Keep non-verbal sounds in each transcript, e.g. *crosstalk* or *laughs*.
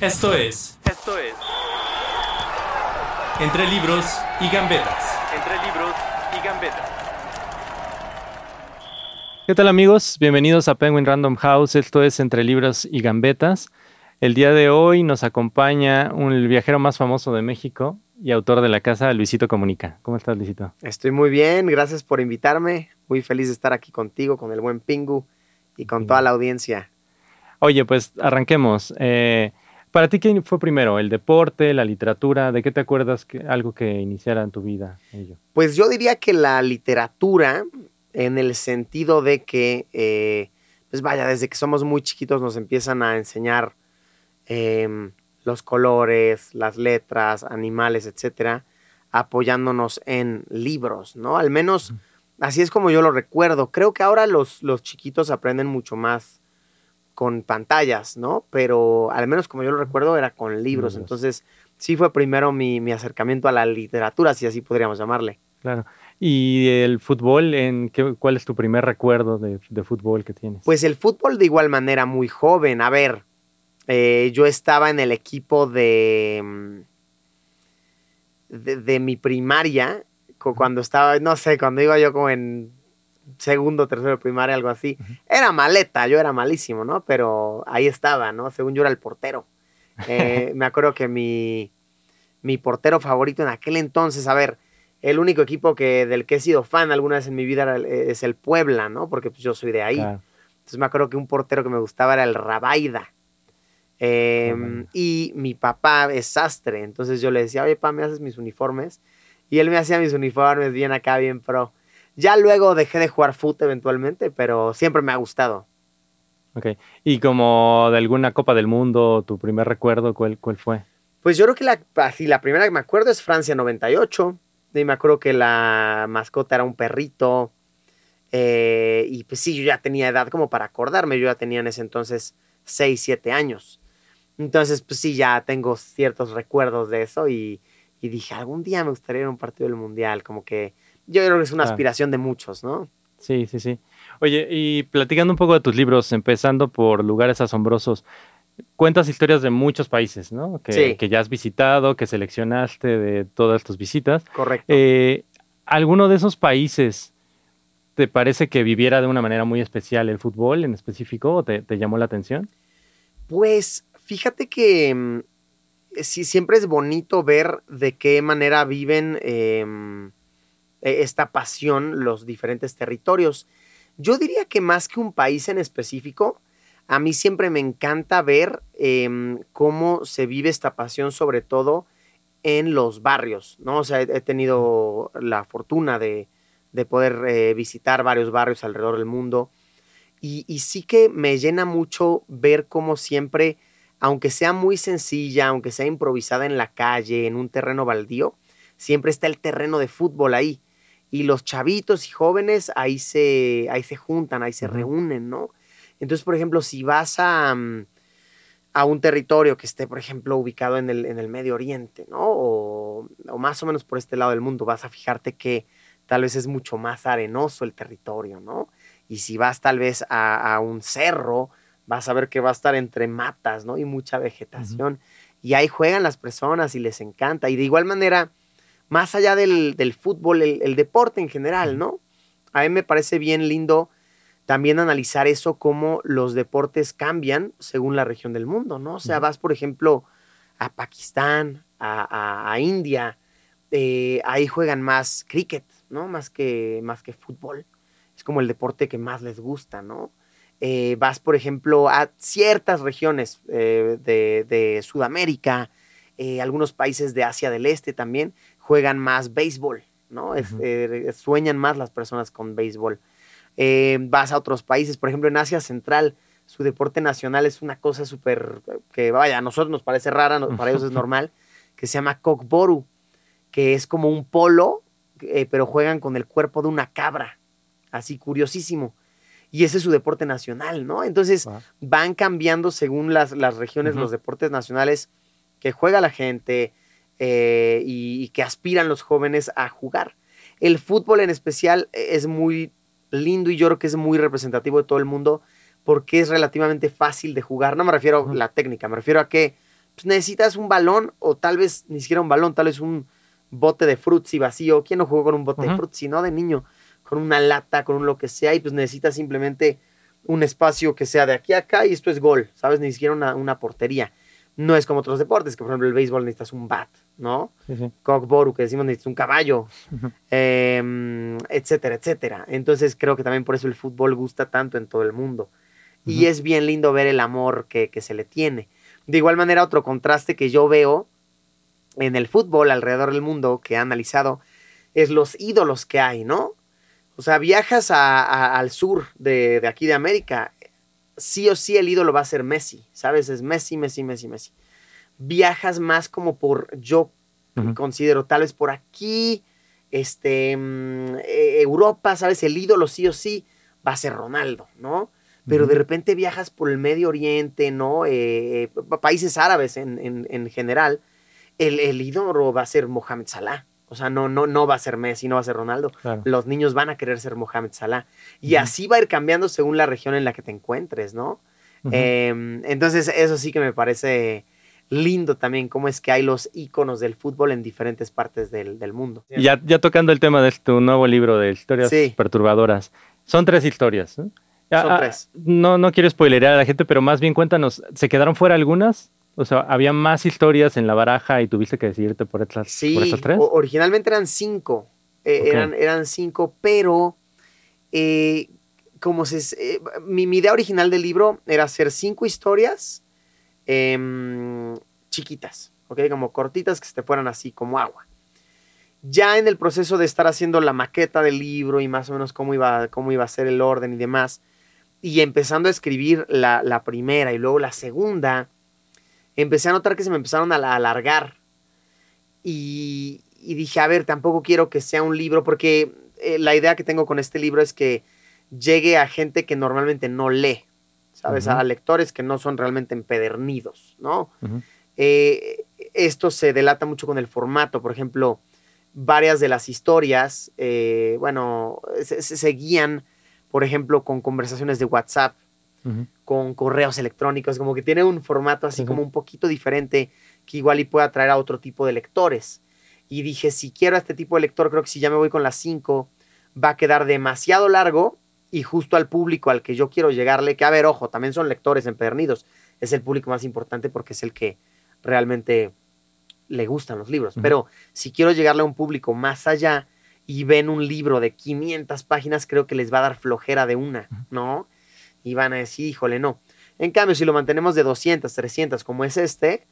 Esto es... Esto es... Entre libros y gambetas. Entre libros y gambetas. ¿Qué tal amigos? Bienvenidos a Penguin Random House. Esto es Entre Libros y Gambetas. El día de hoy nos acompaña un, el viajero más famoso de México y autor de la casa, Luisito Comunica. ¿Cómo estás, Luisito? Estoy muy bien, gracias por invitarme. Muy feliz de estar aquí contigo, con el buen Pingu y con toda la audiencia. Oye, pues arranquemos. Eh, ¿Para ti qué fue primero? ¿El deporte, la literatura? ¿De qué te acuerdas que, algo que iniciara en tu vida? Ello? Pues yo diría que la literatura, en el sentido de que, eh, pues vaya, desde que somos muy chiquitos nos empiezan a enseñar eh, los colores, las letras, animales, etcétera, apoyándonos en libros, ¿no? Al menos así es como yo lo recuerdo. Creo que ahora los, los chiquitos aprenden mucho más con pantallas, ¿no? Pero al menos como yo lo recuerdo era con libros. Entonces, sí fue primero mi, mi acercamiento a la literatura, si así podríamos llamarle. Claro. ¿Y el fútbol? En qué, ¿Cuál es tu primer recuerdo de, de fútbol que tienes? Pues el fútbol de igual manera muy joven. A ver, eh, yo estaba en el equipo de, mm, de, de mi primaria, cu- cuando estaba, no sé, cuando iba yo como en segundo, tercero de primaria, algo así. Era maleta, yo era malísimo, ¿no? Pero ahí estaba, ¿no? Según yo era el portero. Eh, *laughs* me acuerdo que mi, mi portero favorito en aquel entonces, a ver, el único equipo que, del que he sido fan alguna vez en mi vida era el- es el Puebla, ¿no? Porque pues, yo soy de ahí. Claro. Entonces me acuerdo que un portero que me gustaba era el Rabaida. Eh, Rabaida. y mi papá es sastre, entonces yo le decía, oye, papá, ¿me haces mis uniformes? Y él me hacía mis uniformes bien acá, bien pro. Ya luego dejé de jugar fútbol eventualmente, pero siempre me ha gustado. Ok. ¿Y como de alguna Copa del Mundo, tu primer recuerdo, cuál, cuál fue? Pues yo creo que la, así, la primera que me acuerdo es Francia 98. Y me acuerdo que la mascota era un perrito. eh, y pues sí, yo ya tenía edad como para acordarme. Yo ya tenía en ese entonces 6, 7 años. Entonces, pues sí, ya tengo ciertos recuerdos de eso. Y, y dije, algún día me gustaría ir a un partido del Mundial. Como que yo creo que es una Claro. aspiración de muchos, ¿no? Sí, sí, sí. Oye, y platicando un poco de tus libros, empezando por Lugares Asombrosos, cuentas historias de muchos países, ¿no? Que, Sí. que ya has visitado, que seleccionaste de todas tus visitas. Correcto. Eh, ¿Alguno de esos países te parece que viviera de una manera muy especial el fútbol en específico o te, te llamó la atención? Pues fíjate que mm, sí, siempre es bonito ver de qué manera viven em, esta pasión los diferentes territorios. Yo diría que más que un país en específico, a mí siempre me encanta ver em, cómo se vive esta pasión, sobre todo en los barrios, ¿no? O sea, he, he tenido la fortuna de, de poder eh, visitar varios barrios alrededor del mundo. Y, y sí que me llena mucho ver cómo siempre, aunque sea muy sencilla, aunque sea improvisada en la calle, en un terreno baldío, siempre está el terreno de fútbol ahí. Y los chavitos y jóvenes ahí se, ahí se juntan, ahí se reúnen, ¿no? Entonces, por ejemplo, si vas a, mm, a un territorio que esté, por ejemplo, ubicado en el, en el Medio Oriente, ¿no? O, o más o menos por este lado del mundo, vas a fijarte que tal vez es mucho más arenoso el territorio, ¿no? Y si vas tal vez a, a un cerro, vas a ver que va a estar entre matas, ¿no? Y mucha vegetación. Y ahí juegan las personas y les encanta. Y de igual manera, más allá del, del fútbol, el, el deporte en general, ¿no? A mí me parece bien lindo también analizar eso, cómo los deportes cambian según la región del mundo, ¿no? O sea, vas, por ejemplo, a Pakistán, a, a- a India, eh, ahí juegan más cricket, ¿no? Más que, más que fútbol. Es como el deporte que más les gusta, ¿no? Eh, vas, por ejemplo, a ciertas regiones eh, de, de Sudamérica, algunos países de Asia del Este también juegan más béisbol, ¿no? Es- eh, sueñan más las personas con béisbol. Eh, vas a otros países, por ejemplo, en Asia Central su deporte nacional es una cosa súper, que vaya, a nosotros nos parece rara, no- para ellos es *laughs* normal, que se llama Kokboru, que es como un polo, eh, pero juegan con el cuerpo de una cabra, así curiosísimo. Y ese es su deporte nacional, ¿no? Entonces van cambiando según las, las regiones, los deportes nacionales que juega la gente eh, y, y que aspiran los jóvenes a jugar. El fútbol en especial es muy lindo y yo creo que es muy representativo de todo el mundo porque es relativamente fácil de jugar. No me refiero a la técnica, me refiero a que pues, necesitas un balón o tal vez ni siquiera un balón, tal vez un bote de frutzi vacío. ¿Quién no jugó con un bote de frutzi, no? De niño, con una lata, con un lo que sea y pues necesitas simplemente un espacio que sea de aquí a acá y esto es gol, ¿sabes? Ni siquiera una, una portería. No es como otros deportes, que por ejemplo el béisbol necesitas un bat, ¿no? Sí, sí. Cockboru, que decimos necesitas un caballo, em, etcétera, etcétera. Entonces creo que también por eso el fútbol gusta tanto en todo el mundo. Y es bien lindo ver el amor que, que se le tiene. De igual manera, otro contraste que yo veo en el fútbol alrededor del mundo que he analizado es los ídolos que hay, ¿no? O sea, viajas a- a- al sur de, de aquí de América, sí o sí el ídolo va a ser Messi, ¿sabes? Es Messi, Messi, Messi, Messi. Viajas más como por, yo considero, tal vez por aquí, este, mm, eh, Europa, ¿sabes? El ídolo sí o sí va a ser Ronaldo, ¿no? Pero de repente viajas por el Medio Oriente, ¿no? Eh, eh, pa- países árabes en, en- en general, el, el ídolo va a ser Mohamed Salah. O sea, no, no, no va a ser Messi, no va a ser Ronaldo. Claro. Los niños van a querer ser Mohamed Salah. Y así va a ir cambiando según la región en la que te encuentres, ¿no? Em, entonces, eso sí que me parece lindo también, cómo es que hay los íconos del fútbol en diferentes partes del, del mundo. Y Ya, ya tocando el tema de tu nuevo libro de historias Sí. perturbadoras, son tres historias. ¿no? Ya, Son ah, tres. No, no quiero spoilerear a la gente, pero más bien cuéntanos, ¿se quedaron fuera algunas? O sea, ¿había más historias en la baraja y tuviste que decidirte por estas, Sí, por estas tres? originalmente eran cinco. eh, Ok. eran, eran cinco, pero eh, como se, eh, mi, mi idea original del libro era hacer cinco historias em, chiquitas, ¿ok? Como cortitas que se te fueran así como agua. Ya en el proceso de estar haciendo la maqueta del libro y más o menos cómo iba, cómo iba a ser el orden y demás, y empezando a escribir la, la primera y luego la segunda, empecé a notar que se me empezaron a la- alargar. Y, y dije, a ver, tampoco quiero que sea un libro, porque eh, la idea que tengo con este libro es que llegue a gente que normalmente no lee, ¿sabes? A lectores que no son realmente empedernidos, ¿no? Eh, esto se delata mucho con el formato, por ejemplo, varias de las historias, eh, bueno, se, se- se guían, por ejemplo, con conversaciones de WhatsApp, Con correos electrónicos, como que tiene un formato así como un poquito diferente que igual y puede atraer a otro tipo de lectores. Y dije, si quiero a este tipo de lector, creo que si ya me voy con las cinco, va a quedar demasiado largo y justo al público al que yo quiero llegarle, que a ver, ojo, también son lectores empedernidos, es el público más importante porque es el que realmente le gustan los libros. Pero si quiero llegarle a un público más allá y ven un libro de 500 páginas, creo que les va a dar flojera de una, ¿no? Y van a decir, híjole, no. En cambio, si lo mantenemos de 200, 300, como es este,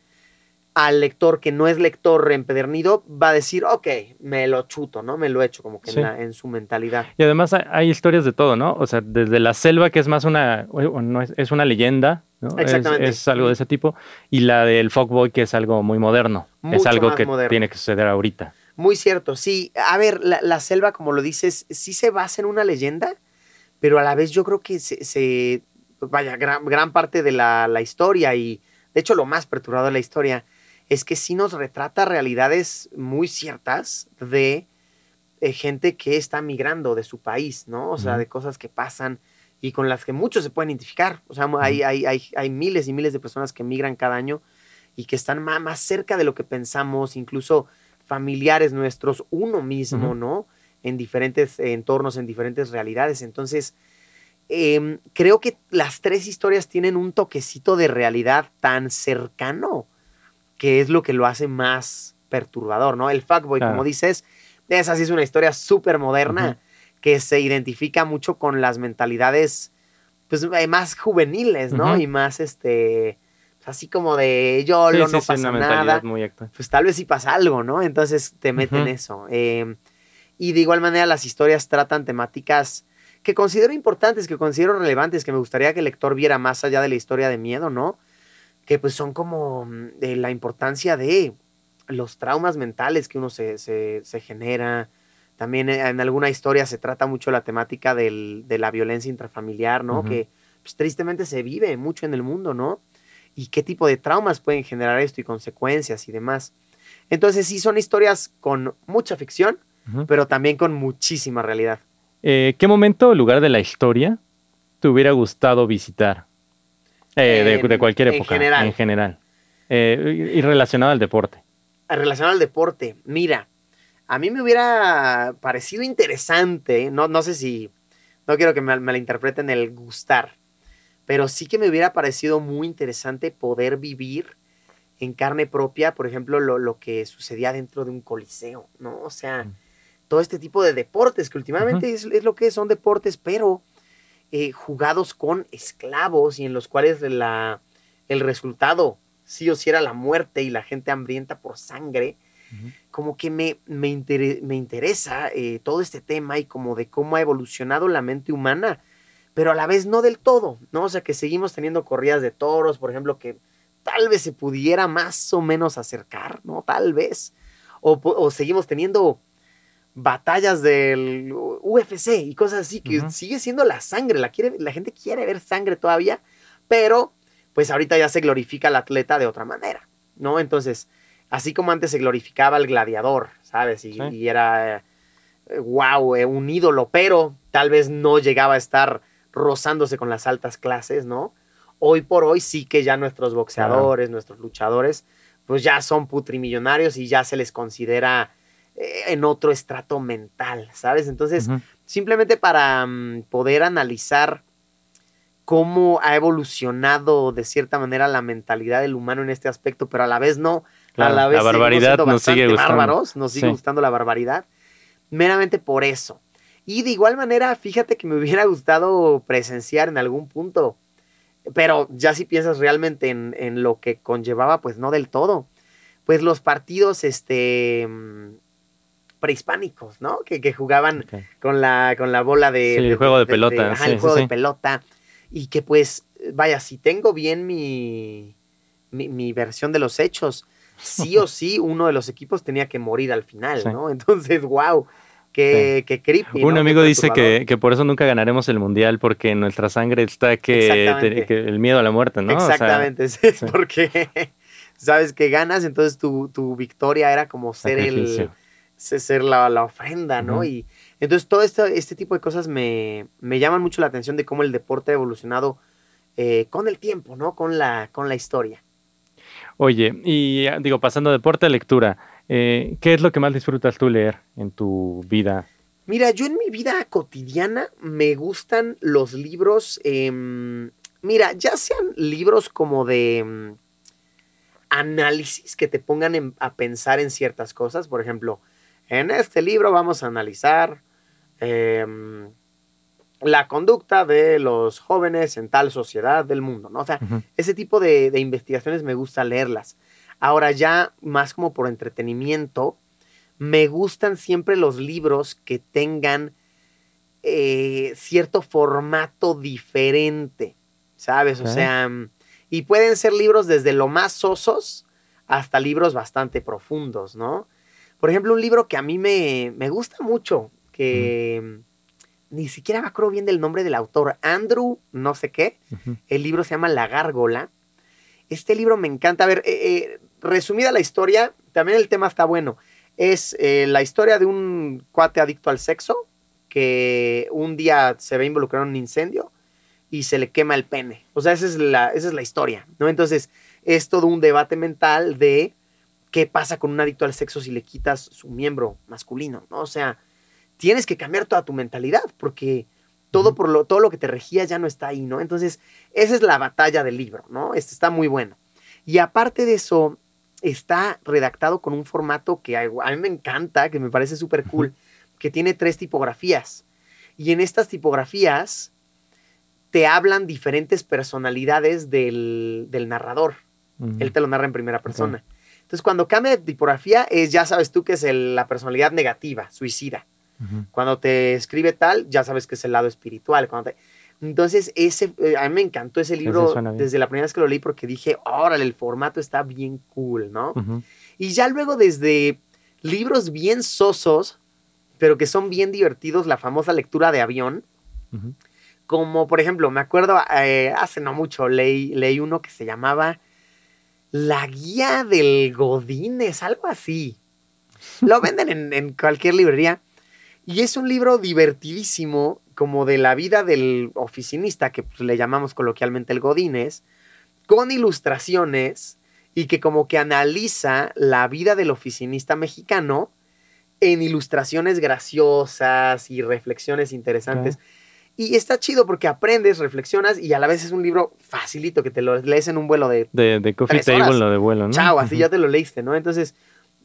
al lector que no es lector empedernido va a decir, ok, me lo chuto, ¿no? Me lo echo como que Sí. en, la- en su mentalidad. Y además hay, hay historias de todo, ¿no? O sea, desde la selva, que es más una, no es, es una leyenda, ¿no? Es- Exactamente. Es, algo de ese tipo, y la del Fogboy, que es algo muy moderno. es algo que moderno. tiene que suceder ahorita. Muy cierto, sí. A ver, la, la selva, como lo dices, sí se basa en una leyenda, pero a la vez yo creo que se, se- vaya, gran, gran parte de la, la historia y, de hecho, lo más perturbador de la historia es que sí nos retrata realidades muy ciertas de eh, gente que está migrando de su país, ¿no? O sea, de cosas que pasan y con las que muchos se pueden identificar. O sea, hay, hay, hay, hay miles y miles de personas que migran cada año y que están ma- más, cerca de lo que pensamos, incluso familiares nuestros, uno mismo. ¿no? En diferentes entornos, en diferentes realidades. Entonces, em, creo que las tres historias tienen un toquecito de realidad tan cercano que es lo que lo hace más perturbador, ¿no? El fuckboy, Claro. como dices, esa sí es una historia súper moderna Ujú. que se identifica mucho con las mentalidades pues eh, más juveniles, ¿no? Y más este pues, así como de yo Sí, no sí, sí, pasa una mentalidad nada muy pues tal vez sí pasa algo, ¿no? Entonces te meten eso. Eh, y de igual manera las historias tratan temáticas que considero importantes, que considero relevantes, que me gustaría que el lector viera más allá de la historia de miedo, ¿no? Que pues son como mm, de la importancia de los traumas mentales que uno se, se, se genera. También eh, en alguna historia se trata mucho la temática del, de la violencia intrafamiliar, ¿no? Que pues, tristemente se vive mucho en el mundo, ¿no? Y qué tipo de traumas pueden generar esto y consecuencias y demás. Entonces sí son historias con mucha ficción, Pero también con muchísima realidad. Eh, ¿Qué momento o lugar de la historia te hubiera gustado visitar? Eh, de, En- de cualquier en época. general. En general. Eh, y relacionado al deporte. relacionado al deporte, mira, a mí me hubiera parecido interesante, no, no sé si, no quiero que me malinterpreten el gustar, pero sí que me hubiera parecido muy interesante poder vivir en carne propia, por ejemplo, lo, lo que sucedía dentro de un coliseo, ¿no? O sea, Mm. Todo este tipo de deportes, que últimamente es, es lo que son deportes, pero eh, jugados con esclavos y en los cuales la, el resultado sí o sí era la muerte y la gente hambrienta por sangre, como que me, me, me interesa eh, todo este tema y como de cómo ha evolucionado la mente humana, pero a la vez no del todo, ¿no? O sea, que seguimos teniendo corridas de toros, por ejemplo, que tal vez se pudiera más o menos acercar, ¿no? Tal vez. O seguimos teniendo batallas del UFC y cosas así, que sigue siendo la sangre, la, quiere, la gente quiere ver sangre todavía, pero pues ahorita ya se glorifica al atleta de otra manera, ¿no? Entonces, así como antes se glorificaba al gladiador, ¿sabes? Y, Sí. y era, eh, wow, eh, un ídolo, pero tal vez no llegaba a estar rozándose con las altas clases, ¿no? Hoy por hoy sí que ya nuestros boxeadores, nuestros luchadores, pues ya son putrimillonarios y ya se les considera en otro estrato mental, ¿sabes? Entonces, simplemente para mm, poder analizar cómo ha evolucionado de cierta manera la mentalidad del humano en este aspecto, pero a la vez no, Claro, a la vez la barbaridad nos sigue gustando. bárbaros, nos sigue Sí. gustando la barbaridad, meramente por eso. Y de igual manera, fíjate que me *laughs* hubiera gustado presenciar en algún punto, pero ya si piensas realmente en, en lo que conllevaba, pues no del todo. Pues los partidos este, mm, prehispánicos, ¿no? Que, que jugaban con la, con la bola de... Sí, el juego de pelota, ajá, sí, el sí, juego de pelota. Y que pues, vaya, si tengo bien mi, mi, mi versión de los hechos, sí o *laughs* sí uno de los equipos tenía que morir al final. ¿no? *laughs* Entonces, wow, qué, qué creepy. Un ¿no? amigo Qué dice que, que por eso nunca ganaremos el mundial, porque en nuestra sangre está que, Exactamente. te- que el miedo a la muerte, ¿no? O sea, Exactamente, *laughs* sí. porque sabes que ganas, entonces tu, tu victoria era como ser el sacrificio. Ser la, la ofrenda, ¿no? Y entonces todo este, este tipo de cosas me, me llaman mucho la atención de cómo el deporte ha evolucionado eh, con el tiempo, ¿no? Con la, con la historia. Oye, y digo, pasando de deporte a lectura, eh, ¿qué es lo que más disfrutas tú leer en tu vida? Mira, yo en mi vida cotidiana me gustan los libros, em, mira, ya sean libros como de em, análisis que te pongan en- a pensar en ciertas cosas. Por ejemplo, en este libro vamos a analizar em, la conducta de los jóvenes en tal sociedad del mundo, ¿no? O sea, ese tipo de, de investigaciones me gusta leerlas. Ahora ya, más como por entretenimiento, me gustan siempre los libros que tengan eh, cierto formato diferente, ¿sabes? O sea, y pueden ser libros desde lo más sosos hasta libros bastante profundos, ¿no? Por ejemplo, un libro que a mí me, me gusta mucho, que ni siquiera me acuerdo bien del nombre del autor, Andrew, no sé qué, el libro se llama La Gárgola. Este libro me encanta. A ver, eh, eh, resumida la historia, también el tema está bueno. Es eh, la historia de un cuate adicto al sexo que un día se ve involucrado en un incendio y se le quema el pene. O sea, esa es la, esa es la historia, ¿no? Entonces, es todo un debate mental de qué pasa con un adicto al sexo si le quitas su miembro masculino, ¿no? O sea, tienes que cambiar toda tu mentalidad porque todo, por lo, todo lo que te regía ya no está ahí, ¿no? Entonces, esa es la batalla del libro, ¿no? Este está muy bueno. Y aparte de eso, está redactado con un formato que a, mí me encanta, que me parece súper cool, que tiene tres tipografías. Y en estas tipografías te hablan diferentes personalidades del, del narrador. Él te lo narra en primera persona. Entonces, cuando cambia de tipografía, es, ya sabes tú que es el- la personalidad negativa, suicida. Cuando te escribe tal, ya sabes que es el lado espiritual. Cuando te- Entonces, ese, eh, a mí me encantó ese libro desde la primera vez que lo leí porque dije, órale, el formato está bien cool, ¿no? Y ya luego desde libros bien sosos, pero que son bien divertidos, la famosa lectura de avión, como por ejemplo, me acuerdo, eh, hace no mucho leí, leí uno que se llamaba La Guía del Godínez, algo así. Lo *laughs* venden en, en cualquier librería. Y es un libro divertidísimo, como de la vida del oficinista, que pues, le llamamos coloquialmente el Godínez, con ilustraciones y que como que analiza la vida del oficinista mexicano en ilustraciones graciosas y reflexiones interesantes. Y está chido porque aprendes, reflexionas y a la vez es un libro facilito que te lo lees en un vuelo de De, de Coffee Tres horas. Table o de vuelo, ¿no? chao, así ya te lo leíste, ¿no? Entonces,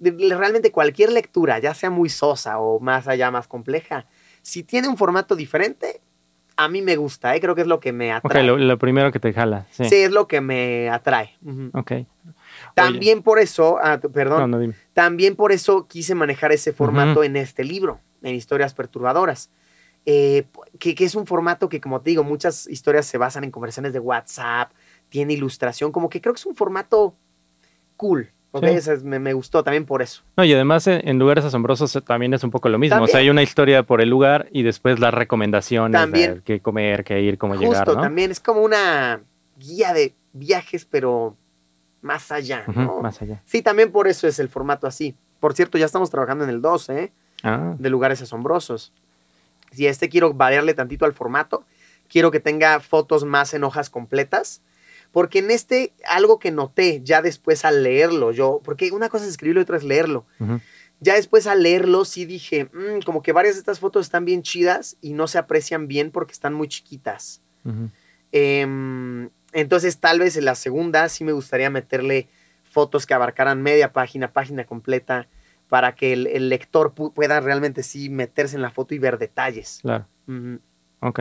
realmente cualquier lectura, ya sea muy sosa o más allá, más compleja, si tiene un formato diferente, a mí me gusta, ¿eh? Creo que es lo que me atrae. lo, lo primero que te jala. Sí. sí. es lo que me atrae. Ujú. Ok. También por eso, ah, perdón, No, no, dime. también por eso quise manejar ese formato en este libro, en Historias Perturbadoras. Eh, que, que es un formato que, como te digo, muchas historias se basan en conversaciones de WhatsApp, tiene ilustración, como que creo que es un formato cool. ¿ok? Sí. Ese es- me, me gustó también por eso. No, y además en, en lugares asombrosos eh, también es un poco lo mismo. O sea, hay una historia por el lugar y después las recomendaciones También. de qué comer, qué ir, cómo Justo, llegar, ¿no? también es como una guía de viajes, pero más allá. Más allá. Sí, también por eso es el formato así. Por cierto, ya estamos trabajando en el 2, ¿eh? Ah, de lugares asombrosos. Si a este quiero variarle tantito al formato, quiero que tenga fotos más en hojas completas, porque en este algo que noté ya después al leerlo, yo, porque una cosa es escribirlo y otra es leerlo. Ya después al leerlo sí dije, "Mm, como que varias de estas fotos están bien chidas y no se aprecian bien porque están muy chiquitas. Em, entonces, tal vez en la segunda sí me gustaría meterle fotos que abarcaran media página, página completa, para que el, el lector pu- pueda realmente sí meterse en la foto y ver detalles. Claro. Ok.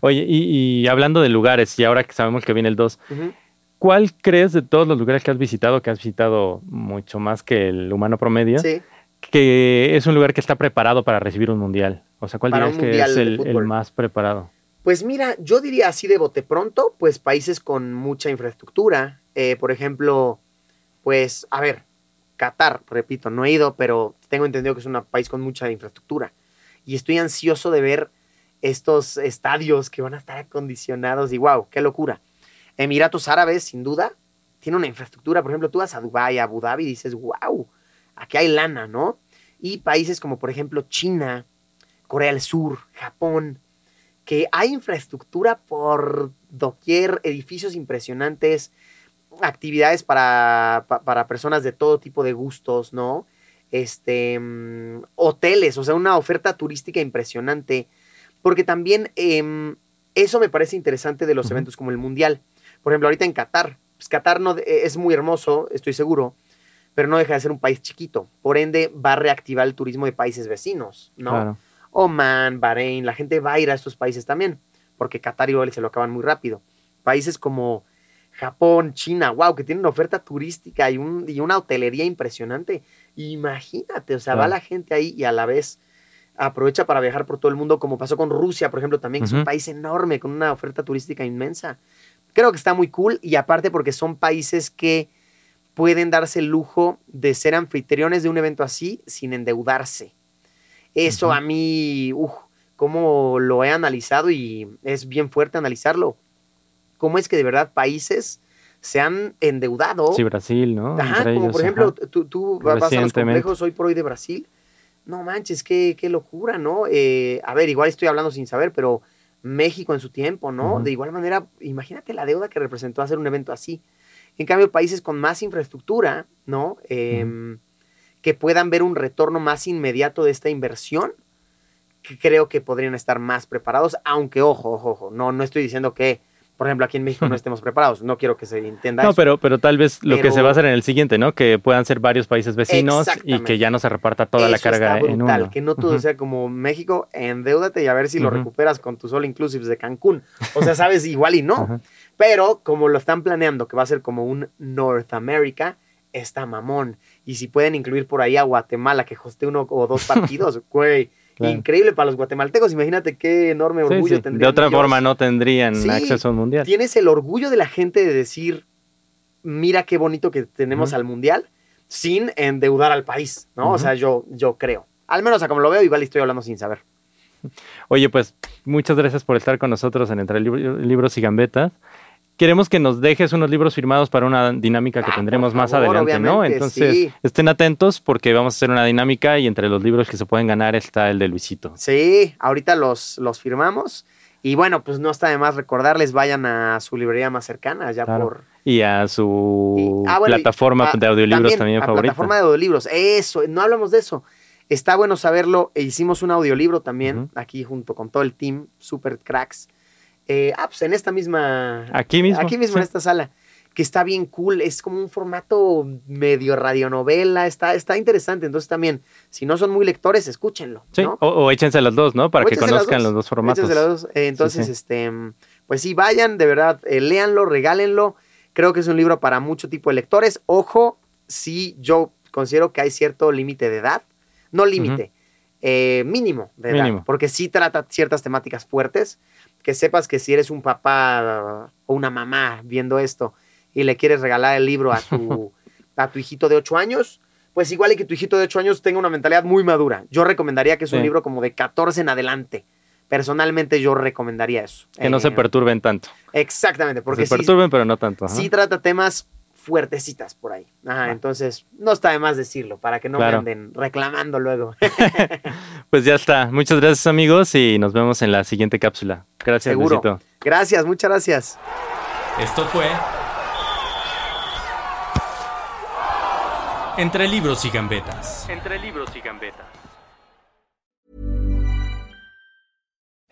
Oye, y, y hablando de lugares, y ahora que sabemos que viene el 2, ujú. ¿cuál crees de todos los lugares que has visitado, que has visitado mucho más que el humano promedio, Sí, que es un lugar que está preparado para recibir un mundial? O sea, ¿cuál Para dirías que es el, más preparado? pues mira, yo diría así de bote pronto, pues países con mucha infraestructura. Eh, por ejemplo, pues, a ver, Qatar, repito, no he ido, pero tengo entendido que es un país con mucha infraestructura. Y estoy ansioso de ver estos estadios que van a estar acondicionados y wow, qué locura. Emiratos Árabes, sin duda, tiene una infraestructura. Por ejemplo, tú vas a Dubái, a Abu Dhabi y dices, wow, aquí hay lana, ¿no? Y países como, por ejemplo, China, Corea del Sur, Japón, que hay infraestructura por doquier, edificios impresionantes, actividades para, pa- para personas de todo tipo de gustos, ¿no? Este, mm, hoteles, o sea, una oferta turística impresionante, porque también em, eso me parece interesante de los eventos como el Mundial. Por ejemplo, ahorita en Qatar, pues Qatar no, es muy hermoso, estoy seguro, pero no deja de ser un país chiquito. Por ende, va a reactivar el turismo de países vecinos, ¿no? Claro. Oman, Bahrein, la gente va a ir a estos países también, porque Qatar igual se lo acaban muy rápido. Países como Japón, China, wow, que tienen una oferta turística y, un- y una hotelería impresionante. Imagínate, o sea, va la gente ahí y a la vez aprovecha para viajar por todo el mundo, como pasó con Rusia, por ejemplo, también, que es un país enorme, con una oferta turística inmensa. Creo que está muy cool y aparte porque son países que pueden darse el lujo de ser anfitriones de un evento así sin endeudarse. Eso a mí, uff, cómo lo he analizado y es bien fuerte analizarlo. Cómo es que de verdad países se han endeudado. Sí, Brasil, ¿no? Ajá, Entre como ellos, por ejemplo, ajá. tú, tú vas a los complejos hoy por hoy de Brasil. No manches, qué, qué locura, ¿no? Eh, a ver, igual estoy hablando sin saber, pero México en su tiempo, ¿no? De igual manera, imagínate la deuda que representó hacer un evento así. En cambio, países con más infraestructura, ¿no? Em, Que puedan ver un retorno más inmediato de esta inversión, que creo que podrían estar más preparados, aunque ojo, ojo, ojo, no, no estoy diciendo que, por ejemplo, aquí en México no estemos preparados, no quiero que se entienda No, eso. pero, pero tal vez lo que se va a hacer en el siguiente, ¿no? Que puedan ser varios países vecinos y que ya no se reparta toda la carga está en brutal, uno. que no todo sea como México, endeúdate y a ver si lo recuperas con tus all inclusives de Cancún. O sea, sabes, igual y no. Pero como lo están planeando, que va a ser como un North America, está mamón. Y si pueden incluir por ahí a Guatemala, que hoste uno o dos partidos, *laughs* güey, Claro. Increíble para los guatemaltecos. Imagínate qué enorme Sí, orgullo sí. tendrían De otra ellos. forma no tendrían Sí, acceso a un mundial. Tienes el orgullo de la gente de decir, mira qué bonito que tenemos al mundial, sin endeudar al país, ¿no? O sea, yo, yo creo. Al menos a como lo veo, igual estoy hablando sin saber. Oye, pues muchas gracias por estar con nosotros en Entre Lib- Libros y Gambetas. Queremos que nos dejes unos libros firmados para una dinámica que Ah, tendremos más adelante, ¿no? Entonces, sí. estén atentos porque vamos a hacer una dinámica y entre los libros que se pueden ganar está el de Luisito. Sí, ahorita los, los firmamos. Y bueno, pues no está de más recordarles, vayan a su librería más cercana, ya Claro. por... Y a su y- ah, bueno, y- plataforma ah, de audiolibros también, a favorita. plataforma de audiolibros, eso, no hablamos de eso. Está bueno saberlo, e hicimos un audiolibro también, aquí junto con todo el team, super cracks. Eh, ah, pues en esta misma... Aquí mismo. Aquí mismo en esta sala, que está bien cool, es como un formato medio radionovela, está, está interesante, entonces también, si no son muy lectores, escúchenlo, Sí, ¿no? o, o échense las dos, ¿no? Para O que conozcan dos, los dos formatos. Échense las dos. Eh, entonces, sí. este, pues sí, vayan, de verdad, eh, léanlo, regálenlo. Creo que es un libro para mucho tipo de lectores. Ojo, sí, yo considero que hay cierto límite de edad. No límite, eh, mínimo de edad. Mínimo. Porque sí trata ciertas temáticas fuertes. Que sepas que si eres un papá o una mamá viendo esto y le quieres regalar el libro a tu, *laughs* a tu hijito de 8 años, pues igual y que tu hijito de 8 años tenga una mentalidad muy madura. Yo recomendaría que es un libro como de 14 en adelante. Personalmente yo recomendaría eso. Que no se Eh, perturben tanto. Exactamente, porque se sí, perturben, pero no tanto. sí trata temas fuertecitas por ahí. Ajá, entonces no está de más decirlo para que no Claro. me anden reclamando luego. *laughs* Pues ya está. Muchas gracias, amigos, y nos vemos en la siguiente cápsula. Gracias, Seguro. Luisito. gracias, muchas gracias. Esto fue Entre Libros y Gambetas. Entre libros y gambetas.